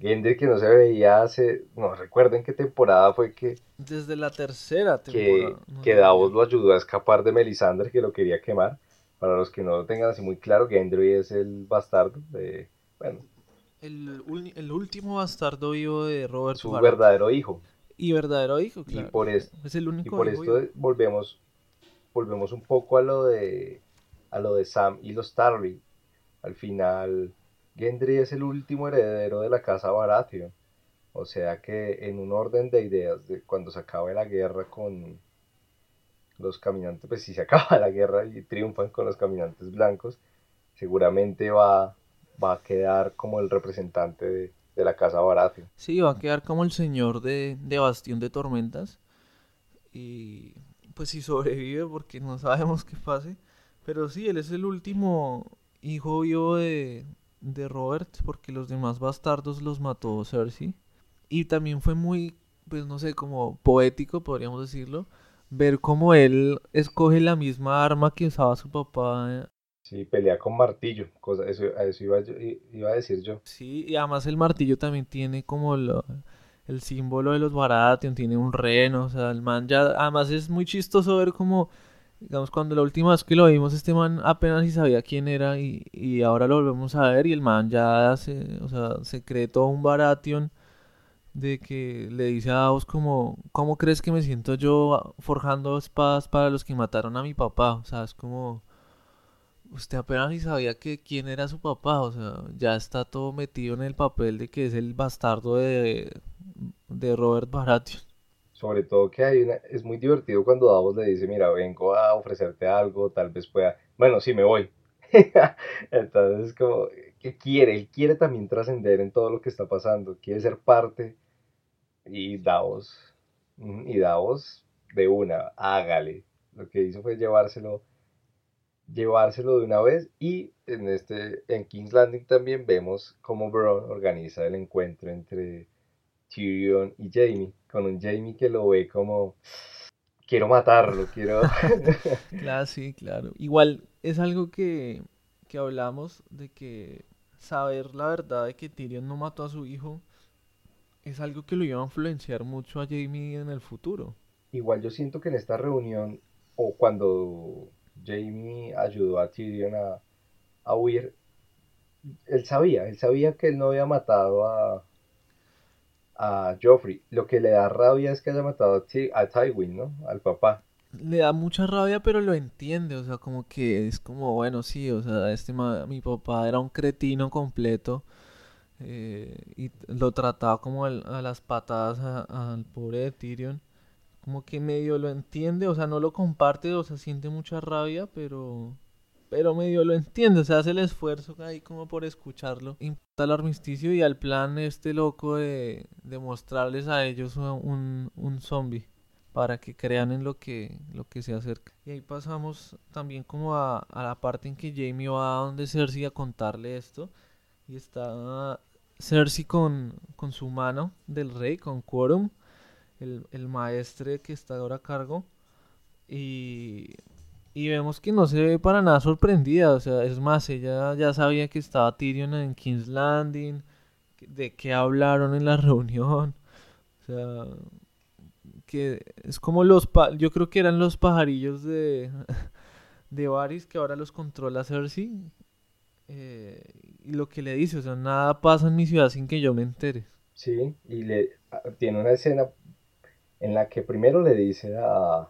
Speaker 1: Gendry que no se veía hace, no recuerden qué temporada fue que...
Speaker 2: Desde la tercera
Speaker 1: temporada. Que, Davos lo ayudó a escapar de Melisandre que lo quería quemar. Para los que no lo tengan así muy claro, Gendry es el bastardo de, bueno...
Speaker 2: El, último bastardo vivo de Robert
Speaker 1: Su verdadero hijo.
Speaker 2: Y verdadero hijo, claro.
Speaker 1: Y por, esto,
Speaker 2: es el único
Speaker 1: y por esto volvemos, volvemos un poco a lo de a lo de Sam y los Tarly. Al final, Gendry es el último heredero de la casa Baratheon. O sea que en un orden de ideas, de cuando se acabe la guerra con los caminantes, pues si se acaba la guerra y triunfan con los caminantes blancos, seguramente va, va a quedar como el representante de, la casa Baratheon.
Speaker 2: Sí, va a quedar como el señor de, de Bastión de Tormentas. Y pues si sobrevive, porque no sabemos qué pase, pero sí, él es el último hijo vivo de, de Robert, porque los demás bastardos los mató Cersei. Y también fue muy, pues no sé, como poético, podríamos decirlo, ver cómo él escoge la misma arma que usaba su papá.
Speaker 1: Sí, pelea con martillo, cosa, eso, eso iba, iba, a decir yo.
Speaker 2: Sí, y además el martillo también tiene como el símbolo de los Baratheon, tiene un reno, o sea, el man ya, además es muy chistoso ver cómo Digamos, cuando la última vez que lo vimos, este man apenas si sabía quién era y, y ahora lo volvemos a ver y el man ya se, o sea, se cree todo un Baratheon de que le dice a Davos como, ¿cómo crees que me siento yo forjando espadas para los que mataron a mi papá? O sea, es como, usted apenas si sabía que quién era su papá, o sea, ya está todo metido en el papel de que es el bastardo de, de Robert Baratheon.
Speaker 1: Sobre todo que hay una, es muy divertido cuando Davos le dice, mira, vengo a ofrecerte algo, tal vez pueda, bueno, sí, me voy. Entonces, como, ¿qué quiere? Él quiere también trascender en todo lo que está pasando, quiere ser parte. Y Davos, y Davos, de una, hágale. Lo que hizo fue llevárselo, llevárselo de una vez. Y en, este, en King's Landing también vemos cómo Bron organiza el encuentro entre Tyrion y Jamie, con un Jamie que lo ve como quiero matarlo, quiero...
Speaker 2: claro, sí, claro. Igual es algo que, que hablamos de que saber la verdad de que Tyrion no mató a su hijo es algo que lo iba a influenciar mucho a Jamie en el futuro.
Speaker 1: Igual yo siento que en esta reunión, o cuando Jamie ayudó a Tyrion a, a huir, él sabía, él sabía que él no había matado a, a Joffrey. Lo que le da rabia es que haya matado a, Tywin, ¿no? Al papá.
Speaker 2: Le da mucha rabia, pero lo entiende, o sea, como que es como, bueno, sí, o sea, este mi papá era un cretino completo eh, y lo trataba como a las patadas al pobre Tyrion. Como que medio lo entiende, o sea, no lo comparte, o sea, siente mucha rabia, pero pero medio lo entiende, se hace el esfuerzo ahí como por escucharlo. Importa el armisticio y al plan este loco de, de mostrarles a ellos un, un zombie para que crean en lo que, lo que se acerca. Y ahí pasamos también como a, a la parte en que Jamie va a donde Cersei a contarle esto. Y está Cersei con, con su mano del rey, con Quorum, el, el maestre que está ahora a cargo. Y y vemos que no se ve para nada sorprendida, o sea, es más, ella ya sabía que estaba Tyrion en King's Landing, de qué hablaron en la reunión, o sea, que es como los, yo creo que eran los pajarillos de, de Varys que ahora los controla Cersei, eh, y lo que le dice, o sea, nada pasa en mi ciudad sin que yo me entere.
Speaker 1: Sí, y le tiene una escena en la que primero le dice a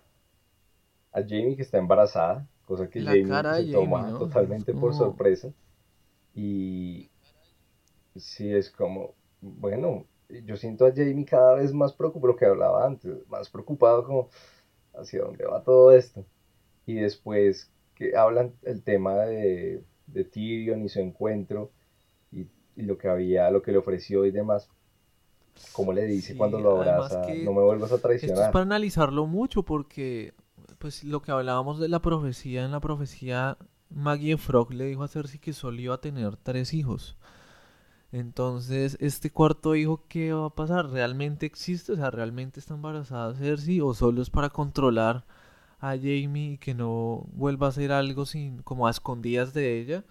Speaker 1: a Jamie que está embarazada, cosa que Jamie se toma totalmente por sorpresa. Y sí es como, bueno, yo siento a Jamie cada vez más preocupado, lo que hablaba antes, más preocupado como hacia dónde va todo esto. Y después que hablan el tema de, de Tyrion y su encuentro y, y, lo que había, lo que le ofreció y demás. como le dice cuando lo abraza, no me vuelvas a traicionar.
Speaker 2: Esto es para analizarlo mucho porque, pues lo que hablábamos de la profecía, en la profecía Maggie Frog le dijo a Cersei que solo iba a tener tres hijos. Entonces, este cuarto hijo, ¿qué va a pasar? ¿Realmente existe? O sea, ¿realmente está embarazada Cersei? ¿O solo es para controlar a Jamie y que no vuelva a hacer algo sin, como a escondidas de ella?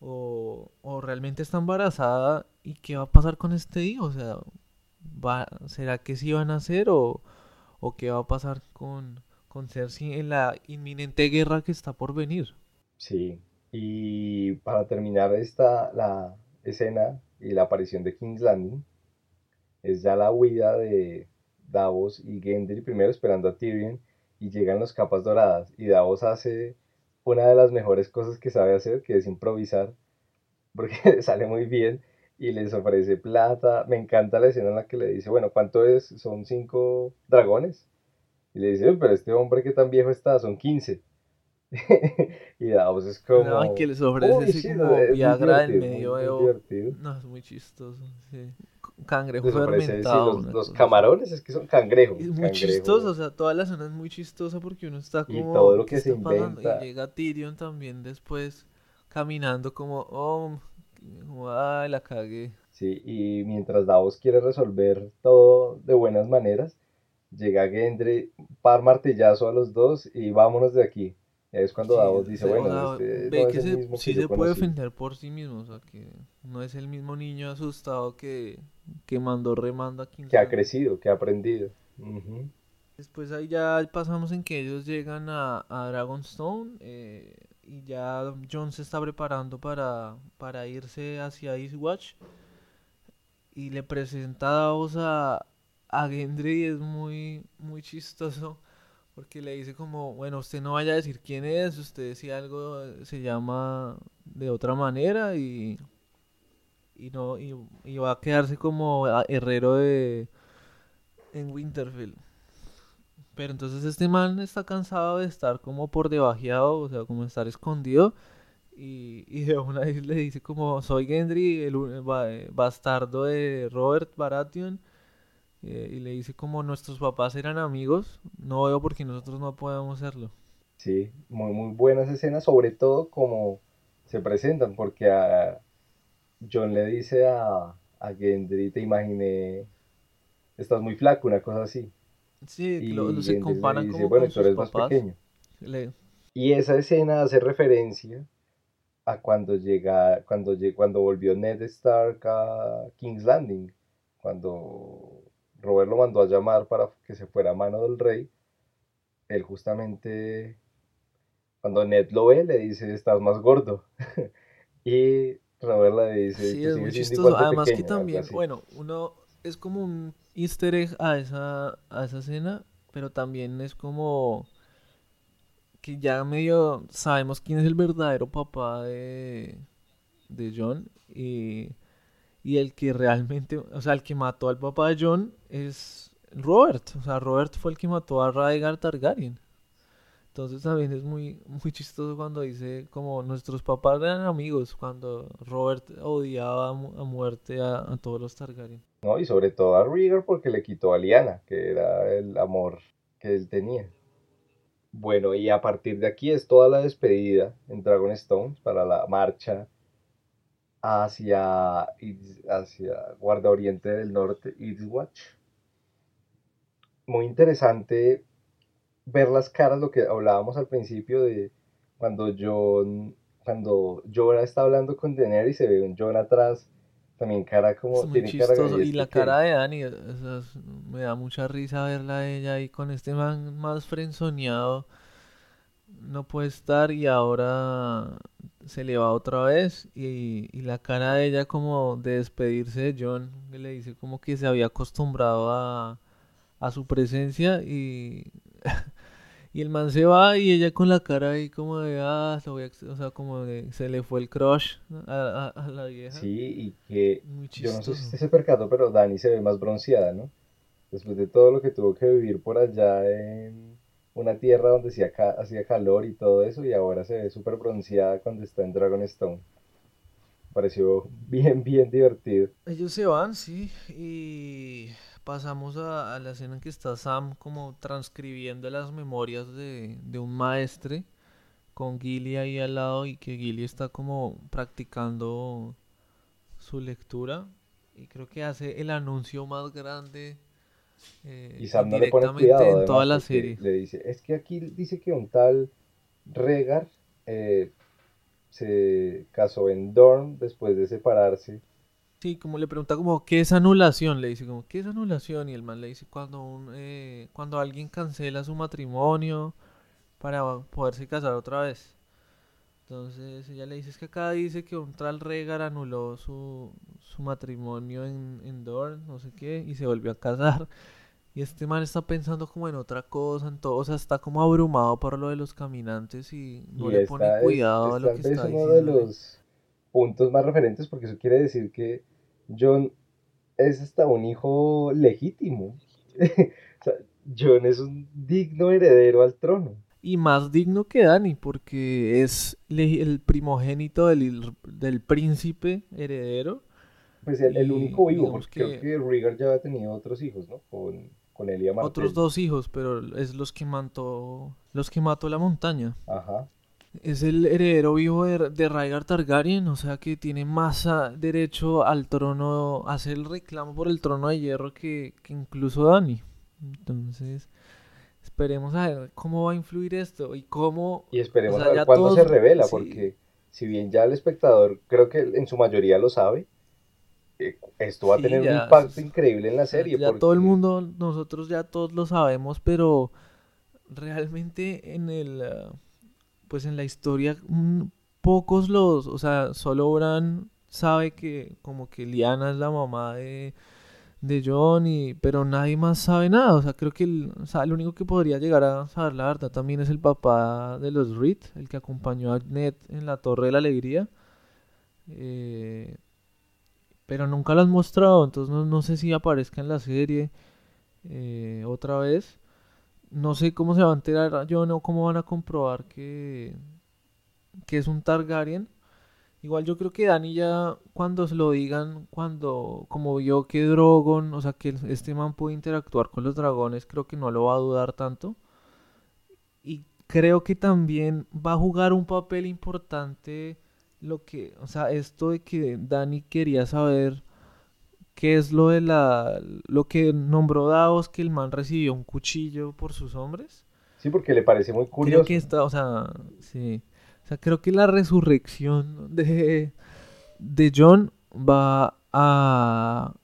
Speaker 2: ¿O, o realmente está embarazada y qué va a pasar con este hijo? O sea, ¿va, ¿será que sí van a hacer o, o qué va a pasar con, con Cersei en la inminente guerra que está por venir?
Speaker 1: Sí, y para terminar esta, la escena y la aparición de King's Landing, es ya la huida de Davos y Gendry primero esperando a Tyrion y llegan los capas doradas y Davos hace una de las mejores cosas que sabe hacer, que es improvisar, porque le sale muy bien y les ofrece plata. Me encanta la escena en la que le dice, bueno, ¿cuánto es? Son cinco dragones. Y le dice, pero este hombre que tan viejo está, son quince. y Davos es como.
Speaker 2: No, que les ofrece como Viagra en medio de. No, es muy chistoso. Sí. Cangrejo fermentado.
Speaker 1: los, camarones es que son cangrejos.
Speaker 2: Es muy chistoso, o sea, toda la zona es muy chistosa porque uno está como.
Speaker 1: Y todo lo que se inventa.
Speaker 2: Y llega Tyrion también después caminando como, oh, ay, la cagué.
Speaker 1: Sí, y mientras Davos quiere resolver todo de buenas maneras, llega Gendry, par martillazo a los dos y vámonos de aquí. Es cuando Davos dice, bueno, este
Speaker 2: ve que se, sí se puede defender por sí mismo, o sea, que no es el mismo niño asustado que, que mandó remando aquí.
Speaker 1: Que ha crecido, que ha aprendido.
Speaker 2: Después ahí ya pasamos en que ellos llegan a, a Dragonstone eh, y ya John se está preparando para, para irse hacia Eastwatch y le presenta a Davos a, a Gendry y es muy, muy chistoso porque le dice como, bueno, usted no vaya a decir quién es, usted si algo se llama de otra manera y, y no y, va a quedarse como herrero de en Winterfell. Pero entonces este man está cansado de estar como por debajeado, o sea, como estar escondido. Y, y de una vez le dice como, soy Gendry, el bastardo de Robert Baratheon eh, y le dice como nuestros papás eran amigos, no veo por qué nosotros no podemos serlo.
Speaker 1: Sí, muy, muy buenas escenas, sobre todo como se presentan, porque a John le dice a, a Gendry, te imaginé, estás muy flaco, una cosa así.
Speaker 2: Sí, y lo, se comparan como bueno, tú eres más pequeño.
Speaker 1: Y esa escena hace referencia a cuando llega, cuando, cuando volvió Ned Stark a King's Landing, cuando Robert lo mandó a llamar para que se fuera a mano del rey. Él justamente, cuando Ned lo ve, le dice, estás más gordo. y Robert le dice,
Speaker 2: sí, es muy chistoso. Además que también, bueno, uno es como un easter egg a esa, a esa escena, pero también es como que ya medio sabemos quién es el verdadero papá de, de John y y el que realmente, o sea, el que mató al papá de John es Robert. O sea, Robert fue el que mató a Rhaegar Targaryen. Entonces también es muy, muy chistoso cuando dice como nuestros papás eran amigos, cuando Robert odiaba a muerte a, todos los Targaryen.
Speaker 1: No, y sobre todo a Rhaegar porque le quitó a Lyanna, que era el amor que él tenía. Bueno, y a partir de aquí es toda la despedida en Dragonstone para la marcha hacia, hacia Guarda Oriente del Norte, Eastwatch. Muy interesante ver las caras, lo que hablábamos al principio de cuando John, cuando John está hablando con Daenerys, se ve un John atrás, también cara como...
Speaker 2: tiene cara y la cara de Dani, me da mucha risa verla a ella ahí con este man más frenzoneado no puede estar y ahora se le va otra vez y, la cara de ella como de despedirse de John, le dice como que se había acostumbrado a, su presencia y, y el man se va y ella con la cara ahí como de, ah, o sea, como de, se le fue el crush a, la vieja.
Speaker 1: Sí, y que yo no sé si usted se percató, pero Dani se ve más bronceada, ¿no? Después de todo lo que tuvo que vivir por allá en una tierra donde hacía calor y todo eso, y ahora se ve súper bronceada cuando está en Dragonstone. pareció bien, bien divertido.
Speaker 2: Ellos se van, sí, y pasamos a, la escena en que está Sam como transcribiendo las memorias de, de un maestre con Gilly ahí al lado y que Gilly está como practicando su lectura y creo que hace el anuncio más grande
Speaker 1: eh, y Sam no le pone cuidado en toda la serie. Le dice, es que aquí dice que un tal Regar eh, se casó en Dorn después de separarse.
Speaker 2: Sí, como le pregunta como, ¿qué es anulación? Le dice como, ¿qué es anulación? Y el man le dice cuando, un, eh, cuando alguien cancela su matrimonio para poderse casar otra vez. Entonces ella le dice, es que acá dice que un tal Regar anuló su, su matrimonio en, en Dorn, no sé qué, y se volvió a casar. Y este man está pensando como en otra cosa, en todo, o sea, está como abrumado por lo de los caminantes y no le pone cuidado a lo que está diciendo.
Speaker 1: Es uno de los puntos más referentes porque eso quiere decir que John es hasta un hijo legítimo. o sea, John es un digno heredero al trono.
Speaker 2: Y más digno que Dani, porque es el primogénito del, del príncipe heredero.
Speaker 1: Pues el, único vivo, porque creo que Rhaegar ya ha tenido otros hijos, ¿no? Con, con Elia
Speaker 2: Otros dos hijos, pero es los que mató, los que mató la montaña. Ajá. Es el heredero vivo de, de Rhaegar Targaryen, o sea que tiene más derecho al trono, a hacer el reclamo por el trono de hierro que, incluso Dani. Entonces, esperemos a ver cómo va a influir esto y cómo...
Speaker 1: Y esperemos a ver cuándo se revela, porque si bien ya el espectador creo que en su mayoría lo sabe, eh, esto va a tener un impacto increíble en la serie.
Speaker 2: Ya todo el mundo, nosotros ya todos lo sabemos, pero realmente en el, ah, pues en la historia, mm, pocos los, o sea, solo Bran sabe que como que Liana es la mamá de, de John, y, pero nadie más sabe nada. O sea, creo que el, o sea, el único que podría llegar a saber la verdad también es el papá de los Reed, el que acompañó a Ned en la Torre de la Alegría. Eh, pero nunca lo han mostrado, entonces no, sé si aparezca en la serie eh, otra vez. No sé cómo se va a enterar yo no cómo van a comprobar que, que es un Targaryen. Igual yo creo que Dani ya cuando se lo digan, cuando como vio que Drogon, o sea que este man puede interactuar con los dragones, creo que no lo va a dudar tanto. Y creo que también va a jugar un papel importante lo que, o sea, esto de que Dani quería saber qué es lo de la, lo que nombró Davos, que el man recibió un cuchillo por sus hombres.
Speaker 1: Sí, porque le parece muy curioso.
Speaker 2: Creo que está, o sea, sí. O sea, creo que la resurrección de, de John va a,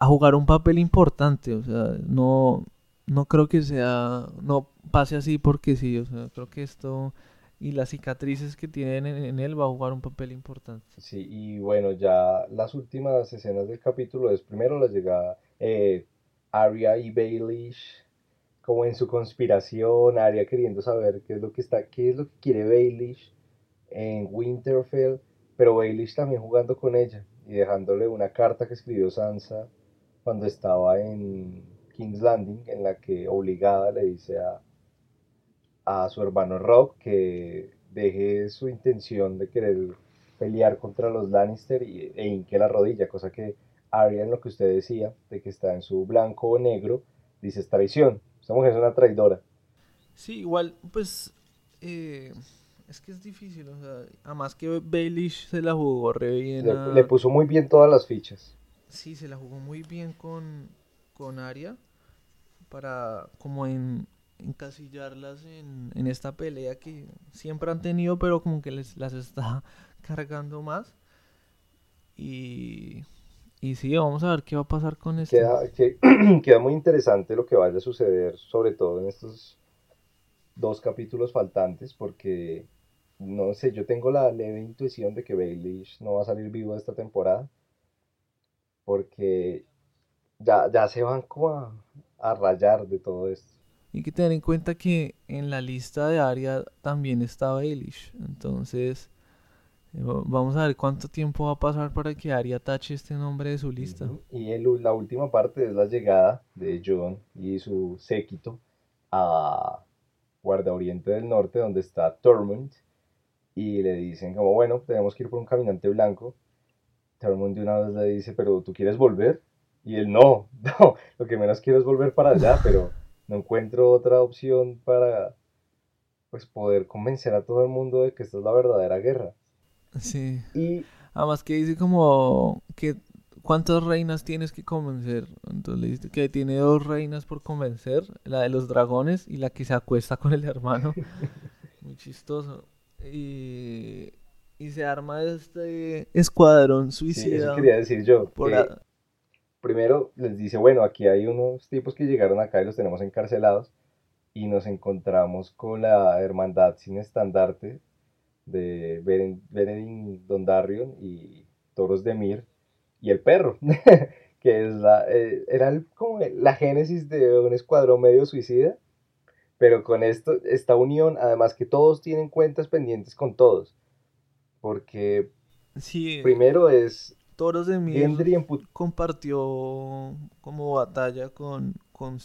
Speaker 2: a jugar un papel importante. O sea, no, no creo que sea, no pase así porque sí. O sea, creo que esto y las cicatrices que tienen en, él va a jugar un papel importante.
Speaker 1: Sí, y bueno, ya las últimas escenas del capítulo es primero la llegada eh, Arya y Baelish como en su conspiración, Arya queriendo saber qué es lo que está, qué es lo que quiere Baelish en Winterfell, pero Baelish también jugando con ella y dejándole una carta que escribió Sansa cuando estaba en King's Landing, en la que obligada le dice a a su hermano Rob que deje su intención de querer pelear contra los Lannister y, e hinque la rodilla, cosa que Arya en lo que usted decía, de que está en su blanco o negro, dice es traición, esta mujer es una traidora.
Speaker 2: Sí, igual, pues, eh, es que es difícil, o sea, además que Baelish se la jugó re bien.
Speaker 1: Le, puso muy bien todas las fichas.
Speaker 2: Sí, se la jugó muy bien con, con Arya, para, como en, encasillarlas en, en esta pelea que siempre han tenido, pero como que les las está cargando más. Y, y sí, vamos a ver qué va a pasar con esto.
Speaker 1: Queda, que, queda muy interesante lo que vaya a suceder, sobre todo en estos dos capítulos faltantes, porque no sé, yo tengo la leve intuición de que Baelish no va a salir vivo esta temporada, porque ya, ya se van como a, a rayar de todo esto.
Speaker 2: Y que tener en cuenta que en la lista de Aria también está Baelish. Entonces, vamos a ver cuánto tiempo va a pasar para que Aria tache este nombre de su lista.
Speaker 1: Y el, la última parte es la llegada de John y su séquito a Guarda Oriente del Norte, donde está Tormund. Y le dicen como, bueno, tenemos que ir por un caminante blanco. Tormund de una vez le dice, pero ¿tú quieres volver? Y él no, no, lo que menos quiero es volver para allá, pero no encuentro otra opción para pues poder convencer a todo el mundo de que esta es la verdadera guerra.
Speaker 2: Sí.
Speaker 1: Y
Speaker 2: Además que dice como que cuántas reinas tienes que convencer. Entonces le dice que tiene dos reinas por convencer, la de los dragones y la que se acuesta con el hermano. Muy chistoso. Y, y se arma este escuadrón
Speaker 1: sí, eso
Speaker 2: suicida.
Speaker 1: quería decir yo.
Speaker 2: por
Speaker 1: primero les dice, bueno, aquí hay unos tipos que llegaron acá y los tenemos encarcelados y nos encontramos con la hermandad sin estandarte de Benedin Dondarrion y Toros de Mir y el perro, que es la, eh, era el- como la génesis de un escuadrón medio suicida, pero con esto, esta unión, además que todos tienen cuentas pendientes con todos, porque
Speaker 2: Sí,
Speaker 1: primero es
Speaker 2: Toros de Mir compartió como batalla con, con o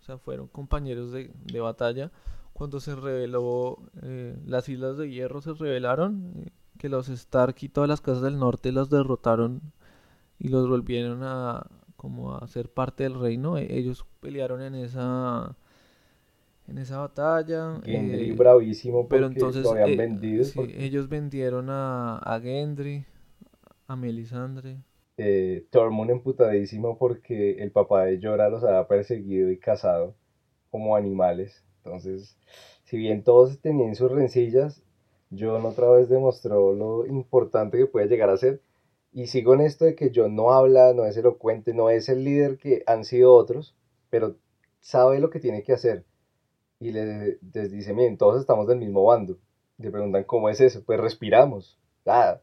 Speaker 2: sea, fueron compañeros de, de batalla. Cuando se reveló, eh, las Islas de Hierro se revelaron, eh, que los Stark y todas las casas del norte los derrotaron y los volvieron a como a ser parte del reino. E- ellos pelearon en esa en esa batalla.
Speaker 1: Gendry
Speaker 2: eh,
Speaker 1: bravísimo
Speaker 2: pero entonces
Speaker 1: lo habían vendido
Speaker 2: sí,
Speaker 1: porque
Speaker 2: ellos vendieron a, a Gendry, a Melisandre.
Speaker 1: eh, Tormund emputadísimo porque el papá de Jorah los había perseguido y cazado como animales. Entonces, si bien todos tenían sus rencillas, Jon otra vez demostró lo importante que puede llegar a ser. Y sigo en esto de que Jon no habla, no es elocuente, no es el líder que han sido otros, pero sabe lo que tiene que hacer. Y le- les dice, miren, todos estamos del mismo bando. Le preguntan, ¿cómo es eso? Pues respiramos. Ah,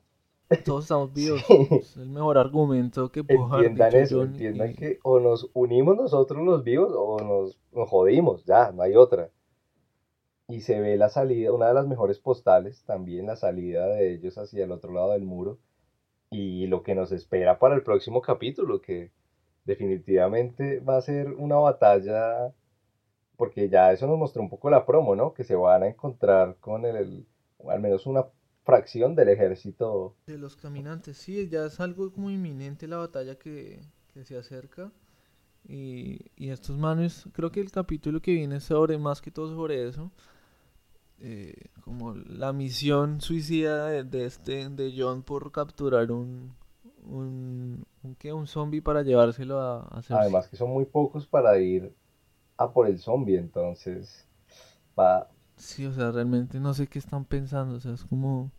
Speaker 2: Todos estamos vivos.
Speaker 1: sí.
Speaker 2: Es el mejor argumento que haber
Speaker 1: Entiendan
Speaker 2: dicho
Speaker 1: eso, entiendan que o nos unimos nosotros los vivos o nos, nos jodimos, ya, no hay otra. Y se ve la salida, una de las mejores postales, también la salida de ellos hacia el otro lado del muro y lo que nos espera para el próximo capítulo, que definitivamente va a ser una batalla, porque ya eso nos mostró un poco la promo, ¿no? Que se van a encontrar con el, al menos una fracción del ejército
Speaker 2: De los caminantes, sí, ya es algo como inminente la batalla que, que se acerca. Y, y estos manes, creo que el capítulo que viene sobre, más que todo sobre eso, eh, como la misión suicida de, de este, de John por capturar un, un, un, ¿qué? un zombie para llevárselo a, a Cersei.
Speaker 1: Además que son muy pocos para ir a por el zombie, entonces va,
Speaker 2: Sí, o sea, realmente no sé qué están pensando, o sea, es como...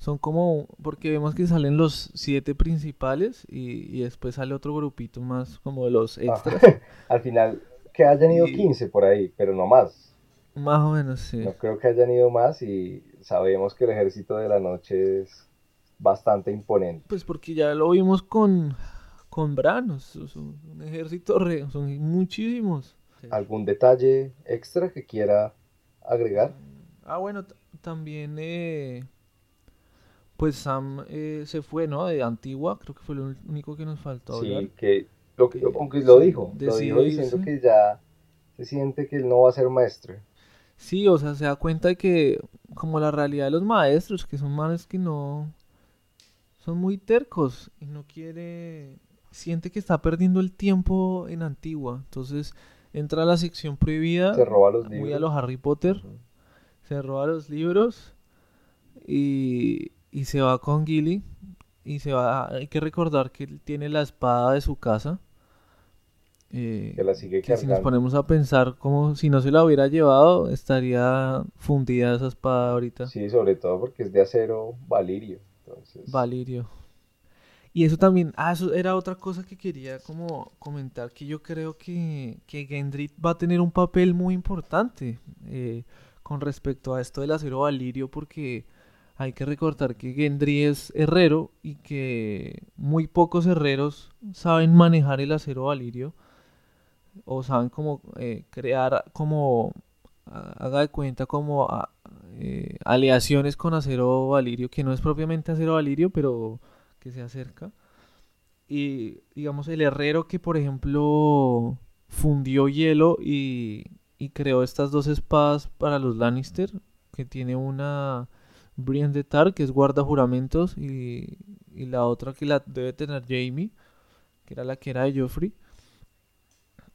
Speaker 2: Son como... Porque vemos que salen los siete principales y, y después sale otro grupito más como de los
Speaker 1: ah,
Speaker 2: extras.
Speaker 1: al final que hayan ido
Speaker 2: Y
Speaker 1: 15 por ahí, pero no más.
Speaker 2: más o menos, sí.
Speaker 1: No creo que hayan ido más y sabemos que el ejército de la noche es bastante imponente.
Speaker 2: Pues porque ya lo vimos con, con Bran, o sea, son un ejército re, son muchísimos. Sí.
Speaker 1: ¿Algún detalle extra que quiera agregar?
Speaker 2: Ah, bueno, también eh, pues Sam eh, se fue, ¿no? De Antigua, creo que fue lo único que nos faltó hablar.
Speaker 1: Sí, que, lo, que-
Speaker 2: Que
Speaker 1: aunque lo dijo, lo dijo diciendo
Speaker 2: irse.
Speaker 1: que ya se siente que él no va a ser maestro.
Speaker 2: Sí, o sea, se da cuenta de que como la realidad de los maestros, que son manes que no son muy tercos y no quiere, siente que está perdiendo el tiempo en Antigua. Entonces entra a la sección prohibida,
Speaker 1: Se roba los
Speaker 2: muy a
Speaker 1: libros.
Speaker 2: los Harry Potter, se roba los libros y, y se va con Gilly y se va, hay que recordar que él tiene la espada de su casa. eh,
Speaker 1: Que la sigue
Speaker 2: que si nos ponemos a pensar como si no se la hubiera llevado, estaría fundida esa espada ahorita.
Speaker 1: Sí, sobre todo porque es de acero valirio. Entonces,
Speaker 2: Valirio. Y eso también, ah, eso era otra cosa que quería como comentar, que yo creo que, que Gendry va a tener un papel muy importante eh, con respecto a esto del acero valirio, porque hay que recordar que Gendry es herrero y que muy pocos herreros saben manejar el acero valirio o saben cómo eh, crear como ha- haga de cuenta como a- eh, aleaciones con acero valirio que no es propiamente acero valirio pero que se acerca. Y digamos el herrero que por ejemplo fundió hielo y, y creó estas dos espadas para los Lannister que tiene una Brienne de Tar, que es guarda juramentos, y, y la otra que la debe tener Jamie, que era la que era de Joffrey.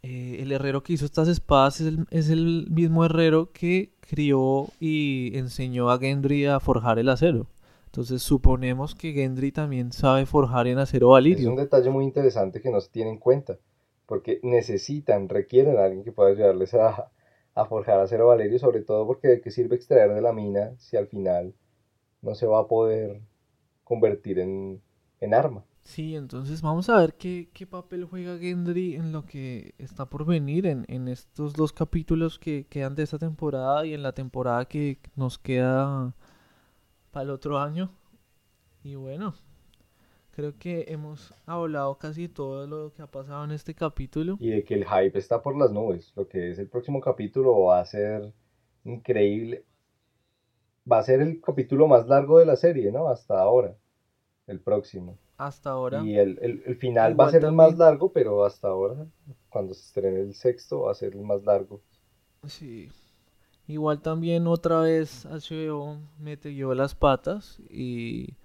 Speaker 2: Eh, el herrero que hizo estas espadas es el, es el mismo herrero que crió y enseñó a Gendry a forjar el acero. Entonces suponemos que Gendry también sabe forjar en acero valirio.
Speaker 1: Es un detalle muy interesante que no se tiene en cuenta, porque necesitan, requieren a alguien que pueda ayudarles a, a forjar acero valirio, sobre todo porque de qué sirve extraer de la mina si al final no se va a poder convertir en, en arma.
Speaker 2: Sí, entonces vamos a ver qué, qué, papel juega Gendry en lo que está por venir, en, en, estos dos capítulos que quedan de esta temporada y en la temporada que nos queda para el otro año. Y bueno, creo que hemos hablado casi todo lo que ha pasado en este capítulo.
Speaker 1: Y de que el hype está por las nubes. Lo que es el próximo capítulo va a ser increíble. Va a ser el capítulo más largo de la serie, ¿no? Hasta ahora. El próximo
Speaker 2: hasta ahora.
Speaker 1: Y el, el, el final Igual va a ser también. el más largo, pero hasta ahora, cuando se estrene el sexto, va a ser el más largo.
Speaker 2: Sí. Igual también otra vez HBO metió las patas y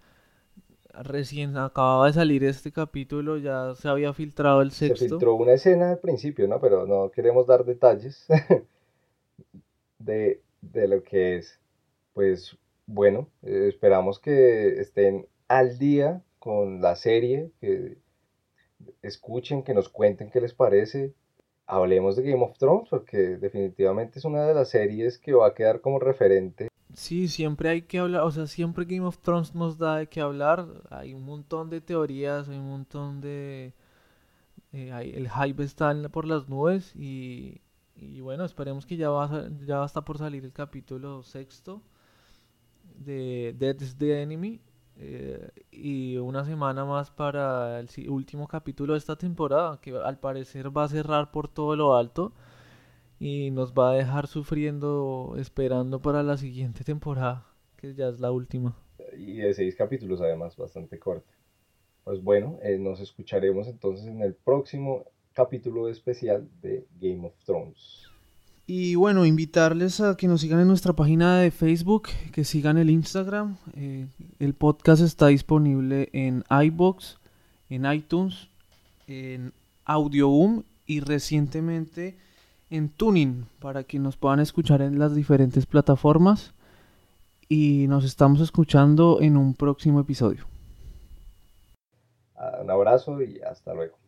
Speaker 2: recién acababa de salir este capítulo, ya se había filtrado el sexto.
Speaker 1: Se filtró una escena al principio, ¿no? Pero no queremos dar detalles de, de lo que es. Pues bueno, eh, esperamos que estén al día con la serie, que escuchen, que nos cuenten qué les parece. Hablemos de Game of Thrones porque definitivamente es una de las series que va a quedar como referente.
Speaker 2: Sí, siempre hay que hablar, o sea, siempre Game of Thrones nos da de qué hablar. Hay un montón de teorías, hay un montón de... Eh, hay, el hype está por las nubes y, y bueno, esperemos que ya va, ya estar por salir el capítulo sexto de Dead is the Enemy eh, y una semana más para el último capítulo de esta temporada, que al parecer va a cerrar por todo lo alto y nos va a dejar sufriendo, esperando para la siguiente temporada, que ya es la última.
Speaker 1: Y de seis capítulos además, bastante corta. Pues bueno, eh, nos escucharemos entonces en el próximo capítulo especial de Game of Thrones.
Speaker 2: Y bueno, invitarles a que nos sigan en nuestra página de Facebook, que sigan el Instagram. Eh, el podcast está disponible en iBox, en iTunes, en Audioboom y recientemente en Tuning para que nos puedan escuchar en las diferentes plataformas. Y nos estamos escuchando en un próximo episodio.
Speaker 1: Un abrazo y hasta luego.